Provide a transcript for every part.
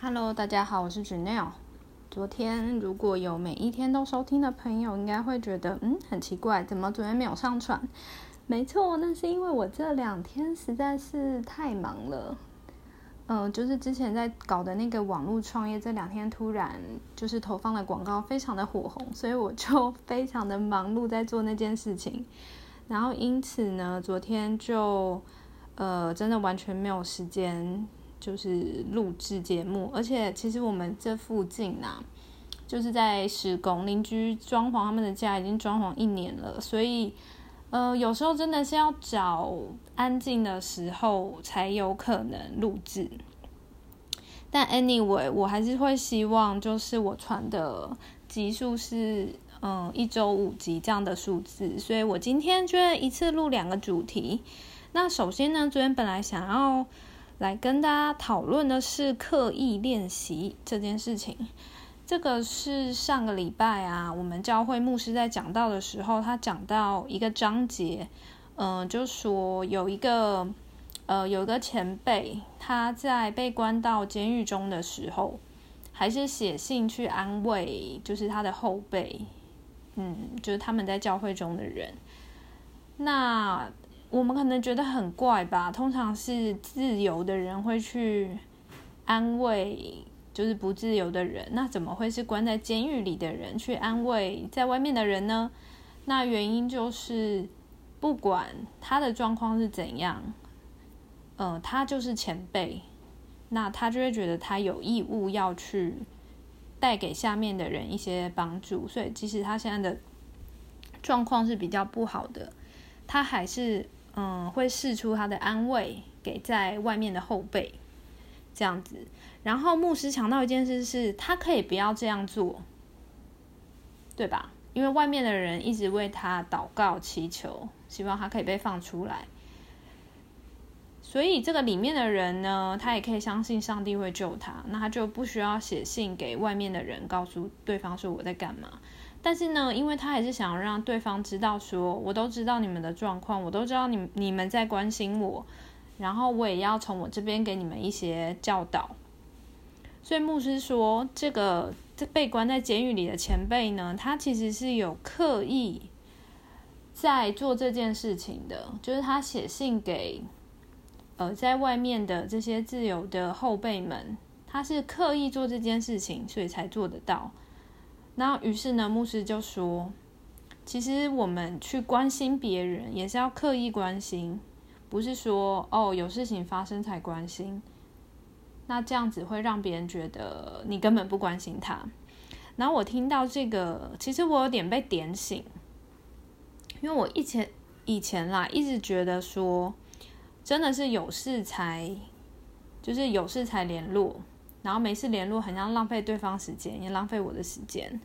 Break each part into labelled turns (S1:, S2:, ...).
S1: Hello，大家好，我是 Janelle。昨天如果有每一天都收听的朋友，应该会觉得嗯很奇怪，怎么昨天没有上传？没错，那是因为我这两天实在是太忙了。嗯，就是之前在搞的那个网络创业，这两天突然就是投放的广告非常的火红，所以我就 非常的忙碌在做那件事情。然后因此呢，昨天就呃真的完全没有时间。就是录制节目，而且其实我们这附近呐，就是在施工，邻居装潢他们的家已经装潢一年了，所以呃有时候真的是要找安静的时候才有可能录制。但 anyway，我还是会希望就是我传的集数是嗯一周五集这样的数字，所以我今天就一次录两个主题。那首先呢，昨天本来想要。来跟大家讨论的是刻意练习这件事情。这个是上个礼拜啊，我们教会牧师在讲到的时候，他讲到一个章节，嗯，就说有一个呃，有一个前辈，他在被关到监狱中的时候，还是写信去安慰，就是他的后辈，嗯，就是他们在教会中的人。那我们可能觉得很怪吧？通常是自由的人会去安慰，就是不自由的人。那怎么会是关在监狱里的人去安慰在外面的人呢？那原因就是，不管他的状况是怎样，呃，他就是前辈，那他就会觉得他有义务要去带给下面的人一些帮助。所以，即使他现在的状况是比较不好的，他还是。嗯，会试出他的安慰给在外面的后辈，这样子。然后牧师强调一件事是，他可以不要这样做，对吧？因为外面的人一直为他祷告祈求，希望他可以被放出来。所以这个里面的人呢，他也可以相信上帝会救他，那他就不需要写信给外面的人，告诉对方说我在干嘛。但是呢，因为他还是想要让对方知道，说我都知道你们的状况，我都知道你你们在关心我，然后我也要从我这边给你们一些教导。所以牧师说，这个被关在监狱里的前辈呢，他其实是有刻意在做这件事情的，就是他写信给呃在外面的这些自由的后辈们，他是刻意做这件事情，所以才做得到。然后，于是呢，牧师就说：“其实我们去关心别人，也是要刻意关心，不是说哦有事情发生才关心。那这样子会让别人觉得你根本不关心他。”然后我听到这个，其实我有点被点醒，因为我以前以前啦，一直觉得说，真的是有事才，就是有事才联络。然后每次联络，很像浪费对方时间，也浪费我的时间。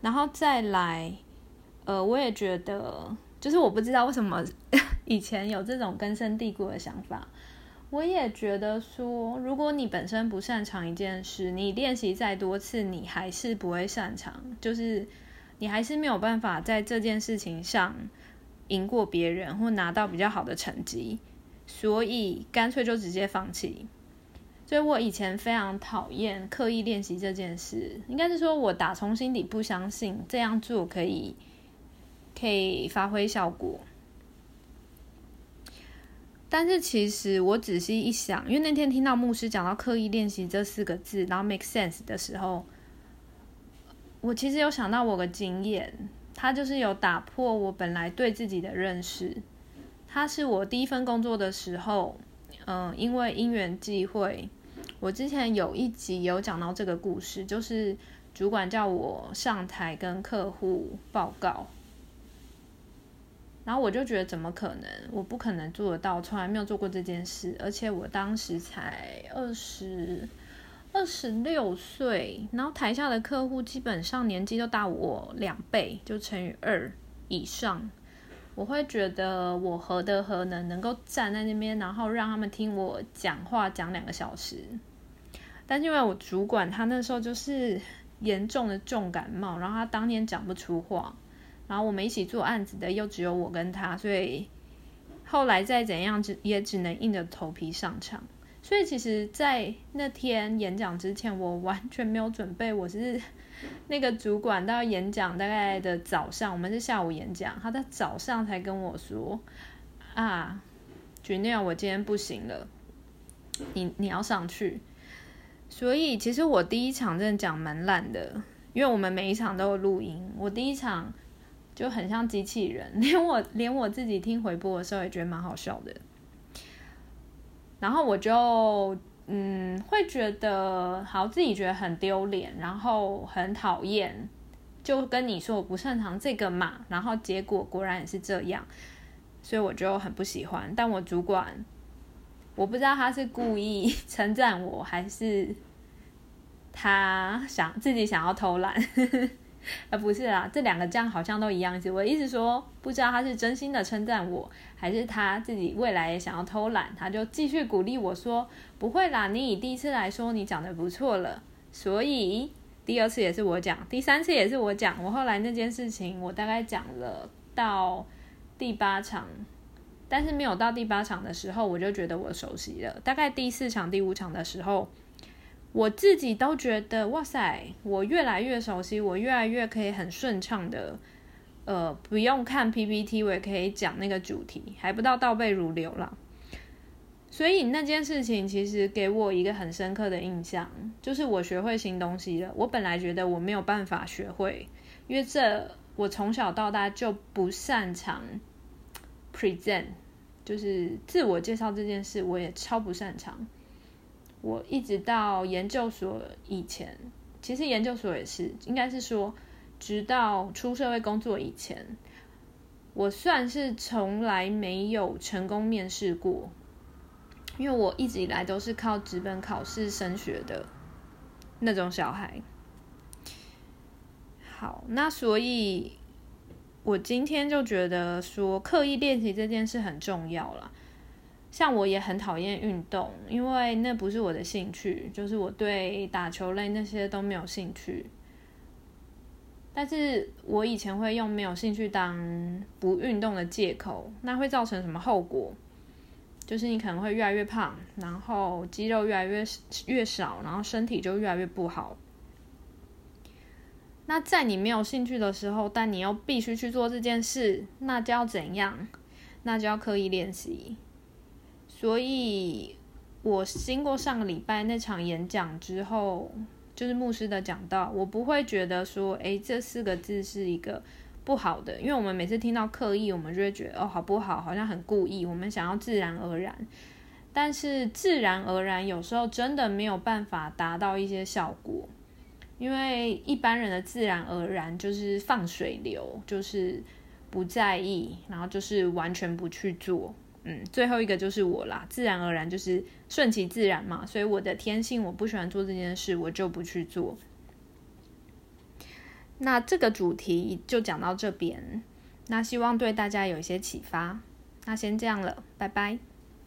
S1: 然后再来，呃，我也觉得，就是我不知道为什么 以前有这种根深蒂固的想法。我也觉得说，如果你本身不擅长一件事，你练习再多次，你还是不会擅长，就是你还是没有办法在这件事情上赢过别人，或拿到比较好的成绩。所以干脆就直接放弃。所以我以前非常讨厌刻意练习这件事，应该是说我打从心底不相信这样做可以可以发挥效果。但是其实我仔细一想，因为那天听到牧师讲到刻意练习这四个字，然后 make sense 的时候，我其实有想到我的经验，它就是有打破我本来对自己的认识。它是我第一份工作的时候，嗯，因为因缘际会。我之前有一集有讲到这个故事，就是主管叫我上台跟客户报告，然后我就觉得怎么可能？我不可能做得到，从来没有做过这件事，而且我当时才二十二十六岁，然后台下的客户基本上年纪都大我两倍，就乘以二以上，我会觉得我何德何能，能够站在那边，然后让他们听我讲话讲两个小时。但是因为我主管他那时候就是严重的重感冒，然后他当天讲不出话，然后我们一起做案子的又只有我跟他，所以后来再怎样只也只能硬着头皮上场。所以其实，在那天演讲之前，我完全没有准备。我是那个主管到演讲大概的早上，我们是下午演讲，他在早上才跟我说：“啊，君那我今天不行了，你你要上去。”所以其实我第一场真的讲蛮烂的，因为我们每一场都有录音，我第一场就很像机器人，连我连我自己听回播的时候也觉得蛮好笑的。然后我就嗯会觉得好，自己觉得很丢脸，然后很讨厌，就跟你说我不擅长这个嘛，然后结果果然也是这样，所以我就很不喜欢。但我主管。我不知道他是故意 称赞我，还是他想自己想要偷懒，呃，不是啦，这两个这样好像都一样意思。我意思说，不知道他是真心的称赞我，还是他自己未来也想要偷懒，他就继续鼓励我说：“不会啦，你以第一次来说，你讲的不错了。”所以第二次也是我讲，第三次也是我讲。我后来那件事情，我大概讲了到第八场。但是没有到第八场的时候，我就觉得我熟悉了。大概第四场、第五场的时候，我自己都觉得哇塞，我越来越熟悉，我越来越可以很顺畅的，呃，不用看 PPT，我也可以讲那个主题，还不到倒背如流了。所以那件事情其实给我一个很深刻的印象，就是我学会新东西了。我本来觉得我没有办法学会，因为这我从小到大就不擅长。Present 就是自我介绍这件事，我也超不擅长。我一直到研究所以前，其实研究所也是，应该是说，直到出社会工作以前，我算是从来没有成功面试过，因为我一直以来都是靠纸本考试升学的那种小孩。好，那所以。我今天就觉得说刻意练习这件事很重要了。像我也很讨厌运动，因为那不是我的兴趣，就是我对打球类那些都没有兴趣。但是我以前会用没有兴趣当不运动的借口，那会造成什么后果？就是你可能会越来越胖，然后肌肉越来越越少，然后身体就越来越不好。那在你没有兴趣的时候，但你又必须去做这件事，那就要怎样？那就要刻意练习。所以，我经过上个礼拜那场演讲之后，就是牧师的讲到，我不会觉得说，诶，这四个字是一个不好的，因为我们每次听到刻意，我们就会觉得，哦，好不好？好像很故意，我们想要自然而然。但是，自然而然有时候真的没有办法达到一些效果。因为一般人的自然而然就是放水流，就是不在意，然后就是完全不去做。嗯，最后一个就是我啦，自然而然就是顺其自然嘛。所以我的天性，我不喜欢做这件事，我就不去做。那这个主题就讲到这边，那希望对大家有一些启发。那先这样了，拜拜。